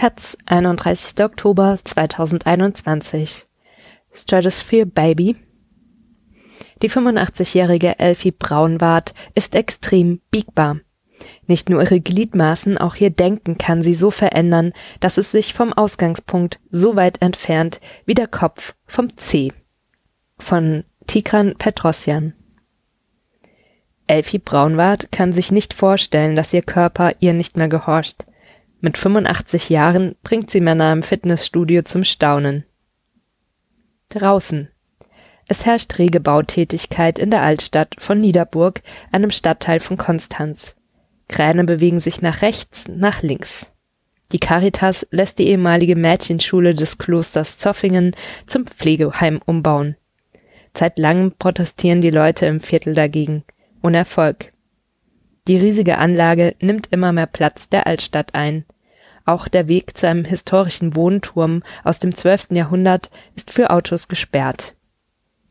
Taz, 31. Oktober 2021. Stratosphere Baby. Die 85-jährige Elfie Braunwart ist extrem biegbar. Nicht nur ihre Gliedmaßen, auch ihr Denken kann sie so verändern, dass es sich vom Ausgangspunkt so weit entfernt wie der Kopf vom C. Von Tigran Petrosyan. Elfie Braunwart kann sich nicht vorstellen, dass ihr Körper ihr nicht mehr gehorcht. Mit 85 Jahren bringt sie Männer im Fitnessstudio zum Staunen. Draußen. Es herrscht rege Bautätigkeit in der Altstadt von Niederburg, einem Stadtteil von Konstanz. Kräne bewegen sich nach rechts, nach links. Die Caritas lässt die ehemalige Mädchenschule des Klosters Zoffingen zum Pflegeheim umbauen. Seit langem protestieren die Leute im Viertel dagegen. Ohne Erfolg. Die riesige Anlage nimmt immer mehr Platz der Altstadt ein. Auch der Weg zu einem historischen Wohnturm aus dem 12. Jahrhundert ist für Autos gesperrt.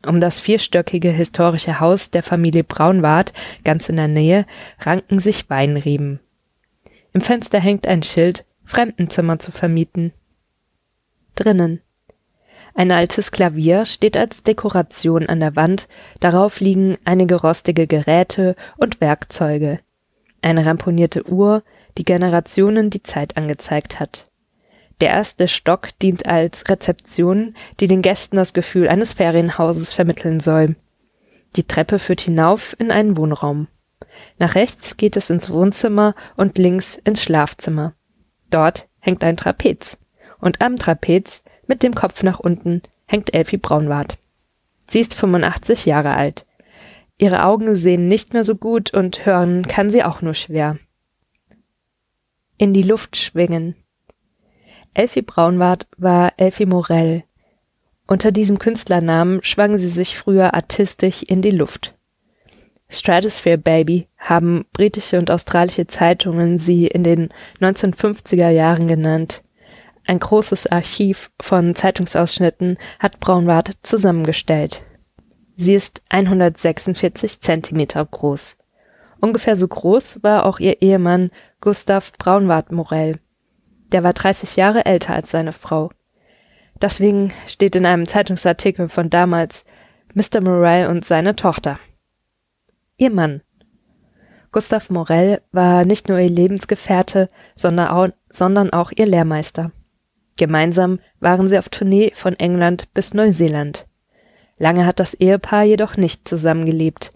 Um das vierstöckige historische Haus der Familie Braunwart ganz in der Nähe ranken sich Weinreben. Im Fenster hängt ein Schild, Fremdenzimmer zu vermieten. Drinnen. Ein altes Klavier steht als Dekoration an der Wand, darauf liegen einige rostige Geräte und Werkzeuge. Eine ramponierte Uhr, die Generationen die Zeit angezeigt hat. Der erste Stock dient als Rezeption, die den Gästen das Gefühl eines Ferienhauses vermitteln soll. Die Treppe führt hinauf in einen Wohnraum. Nach rechts geht es ins Wohnzimmer und links ins Schlafzimmer. Dort hängt ein Trapez. Und am Trapez, mit dem Kopf nach unten, hängt Elfie Braunwart. Sie ist 85 Jahre alt. Ihre Augen sehen nicht mehr so gut und hören kann sie auch nur schwer. In die Luft schwingen. Elfie Braunwart war Elfie Morell. Unter diesem Künstlernamen schwang sie sich früher artistisch in die Luft. Stratosphere Baby haben britische und australische Zeitungen sie in den 1950er Jahren genannt. Ein großes Archiv von Zeitungsausschnitten hat Braunwart zusammengestellt. Sie ist 146 Zentimeter groß. Ungefähr so groß war auch ihr Ehemann Gustav Braunwart Morell. Der war 30 Jahre älter als seine Frau. Deswegen steht in einem Zeitungsartikel von damals Mr. Morell und seine Tochter. Ihr Mann. Gustav Morell war nicht nur ihr Lebensgefährte, sondern auch, sondern auch ihr Lehrmeister. Gemeinsam waren sie auf Tournee von England bis Neuseeland. Lange hat das Ehepaar jedoch nicht zusammengelebt.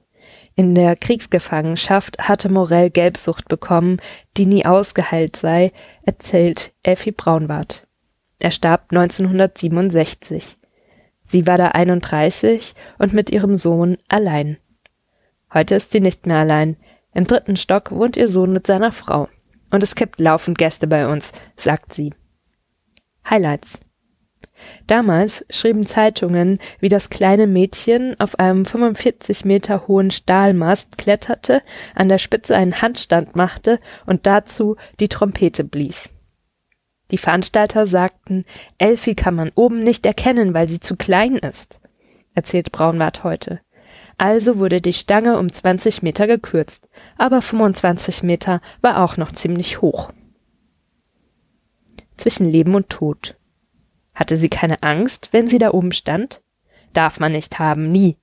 In der Kriegsgefangenschaft hatte Morell Gelbsucht bekommen, die nie ausgeheilt sei, erzählt Elfie Braunbart. Er starb 1967. Sie war da 31 und mit ihrem Sohn allein. Heute ist sie nicht mehr allein. Im dritten Stock wohnt ihr Sohn mit seiner Frau. Und es gibt laufend Gäste bei uns, sagt sie. Highlights Damals schrieben Zeitungen, wie das kleine Mädchen auf einem 45 Meter hohen Stahlmast kletterte, an der Spitze einen Handstand machte und dazu die Trompete blies. Die Veranstalter sagten, Elfi kann man oben nicht erkennen, weil sie zu klein ist, erzählt Braunwart heute. Also wurde die Stange um 20 Meter gekürzt, aber 25 Meter war auch noch ziemlich hoch. Zwischen Leben und Tod. Hatte sie keine Angst, wenn sie da oben stand? Darf man nicht haben, nie.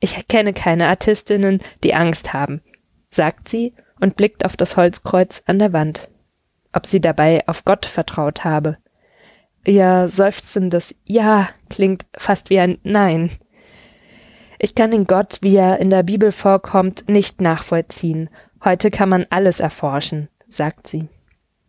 Ich kenne keine Artistinnen, die Angst haben, sagt sie und blickt auf das Holzkreuz an der Wand. Ob sie dabei auf Gott vertraut habe. Ihr seufzendes Ja klingt fast wie ein Nein. Ich kann den Gott, wie er in der Bibel vorkommt, nicht nachvollziehen. Heute kann man alles erforschen, sagt sie.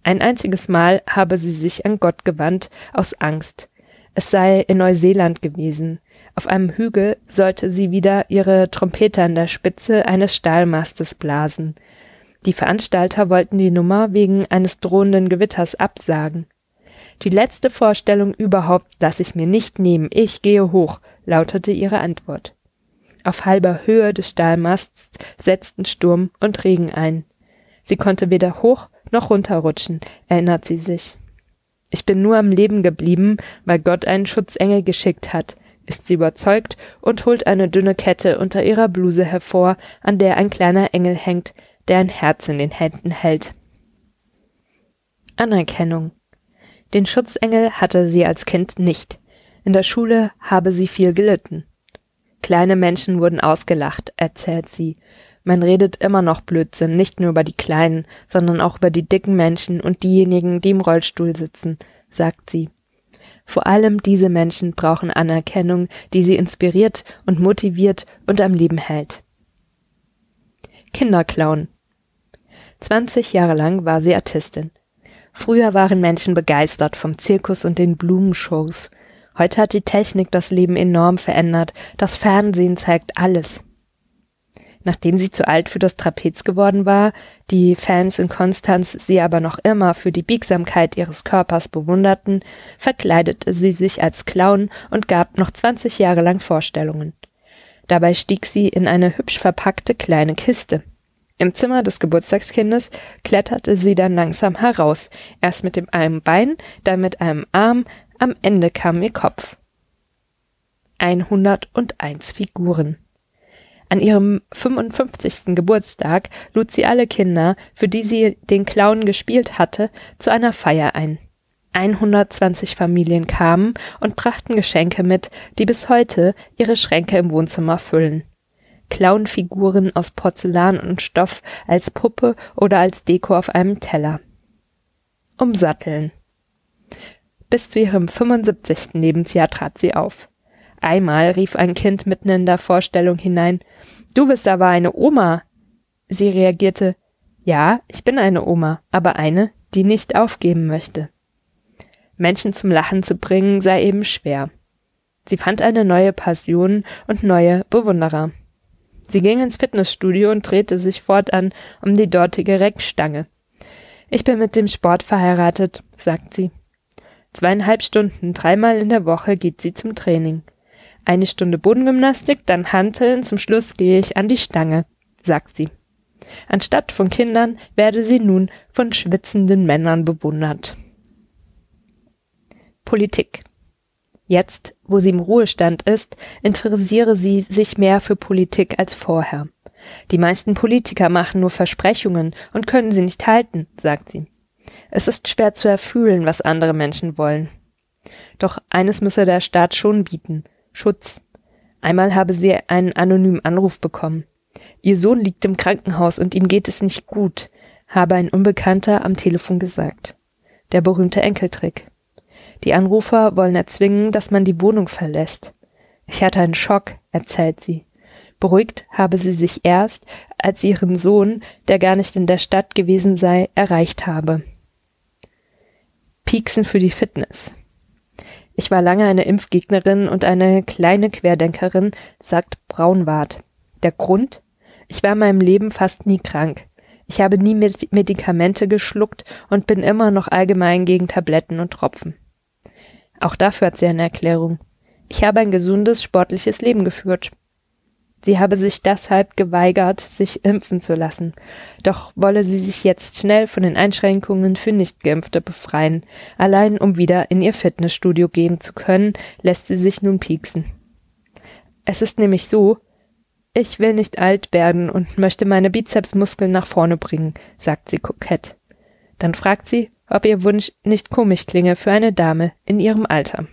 Ein einziges Mal habe sie sich an Gott gewandt, aus Angst. Es sei in Neuseeland gewesen. Auf einem Hügel sollte sie wieder ihre Trompete an der Spitze eines Stahlmastes blasen. Die Veranstalter wollten die Nummer wegen eines drohenden Gewitters absagen. Die letzte Vorstellung überhaupt lasse ich mir nicht nehmen, ich gehe hoch, lautete ihre Antwort. Auf halber Höhe des Stahlmasts setzten Sturm und Regen ein. Sie konnte weder hoch noch runterrutschen, erinnert sie sich. Ich bin nur am Leben geblieben, weil Gott einen Schutzengel geschickt hat, ist sie überzeugt und holt eine dünne Kette unter ihrer Bluse hervor, an der ein kleiner Engel hängt, der ein Herz in den Händen hält. Anerkennung. Den Schutzengel hatte sie als Kind nicht. In der Schule habe sie viel gelitten. Kleine Menschen wurden ausgelacht, erzählt sie. Man redet immer noch Blödsinn, nicht nur über die Kleinen, sondern auch über die dicken Menschen und diejenigen, die im Rollstuhl sitzen, sagt sie. Vor allem diese Menschen brauchen Anerkennung, die sie inspiriert und motiviert und am Leben hält. Kinderclown. 20 Jahre lang war sie Artistin. Früher waren Menschen begeistert vom Zirkus und den Blumenshows. Heute hat die Technik das Leben enorm verändert. Das Fernsehen zeigt alles. Nachdem sie zu alt für das Trapez geworden war, die Fans in Konstanz sie aber noch immer für die Biegsamkeit ihres Körpers bewunderten, verkleidete sie sich als Clown und gab noch 20 Jahre lang Vorstellungen. Dabei stieg sie in eine hübsch verpackte kleine Kiste. Im Zimmer des Geburtstagskindes kletterte sie dann langsam heraus, erst mit dem einen Bein, dann mit einem Arm, am Ende kam ihr Kopf. 101 Figuren. An ihrem 55. Geburtstag lud sie alle Kinder, für die sie den Clown gespielt hatte, zu einer Feier ein. 120 Familien kamen und brachten Geschenke mit, die bis heute ihre Schränke im Wohnzimmer füllen. Clownfiguren aus Porzellan und Stoff als Puppe oder als Deko auf einem Teller. Umsatteln. Bis zu ihrem 75. Lebensjahr trat sie auf. Einmal rief ein Kind mitten in der Vorstellung hinein Du bist aber eine Oma. Sie reagierte Ja, ich bin eine Oma, aber eine, die nicht aufgeben möchte. Menschen zum Lachen zu bringen sei eben schwer. Sie fand eine neue Passion und neue Bewunderer. Sie ging ins Fitnessstudio und drehte sich fortan um die dortige Reckstange. Ich bin mit dem Sport verheiratet, sagt sie. Zweieinhalb Stunden, dreimal in der Woche geht sie zum Training. Eine Stunde Bodengymnastik, dann Hanteln, zum Schluss gehe ich an die Stange, sagt sie. Anstatt von Kindern werde sie nun von schwitzenden Männern bewundert. Politik. Jetzt, wo sie im Ruhestand ist, interessiere sie sich mehr für Politik als vorher. Die meisten Politiker machen nur Versprechungen und können sie nicht halten, sagt sie. Es ist schwer zu erfühlen, was andere Menschen wollen. Doch eines müsse der Staat schon bieten, Schutz. Einmal habe sie einen anonymen Anruf bekommen. Ihr Sohn liegt im Krankenhaus und ihm geht es nicht gut, habe ein Unbekannter am Telefon gesagt. Der berühmte Enkeltrick. Die Anrufer wollen erzwingen, dass man die Wohnung verlässt. Ich hatte einen Schock, erzählt sie. Beruhigt habe sie sich erst, als sie ihren Sohn, der gar nicht in der Stadt gewesen sei, erreicht habe. Pieksen für die Fitness. Ich war lange eine Impfgegnerin und eine kleine Querdenkerin, sagt Braunwart. Der Grund? Ich war in meinem Leben fast nie krank. Ich habe nie Medikamente geschluckt und bin immer noch allgemein gegen Tabletten und Tropfen. Auch dafür hat sie eine Erklärung. Ich habe ein gesundes, sportliches Leben geführt. Sie habe sich deshalb geweigert, sich impfen zu lassen. Doch wolle sie sich jetzt schnell von den Einschränkungen für Nichtgeimpfte befreien. Allein um wieder in ihr Fitnessstudio gehen zu können, lässt sie sich nun pieksen. Es ist nämlich so, ich will nicht alt werden und möchte meine Bizepsmuskeln nach vorne bringen, sagt sie kokett. Dann fragt sie, ob ihr Wunsch nicht komisch klinge für eine Dame in ihrem Alter.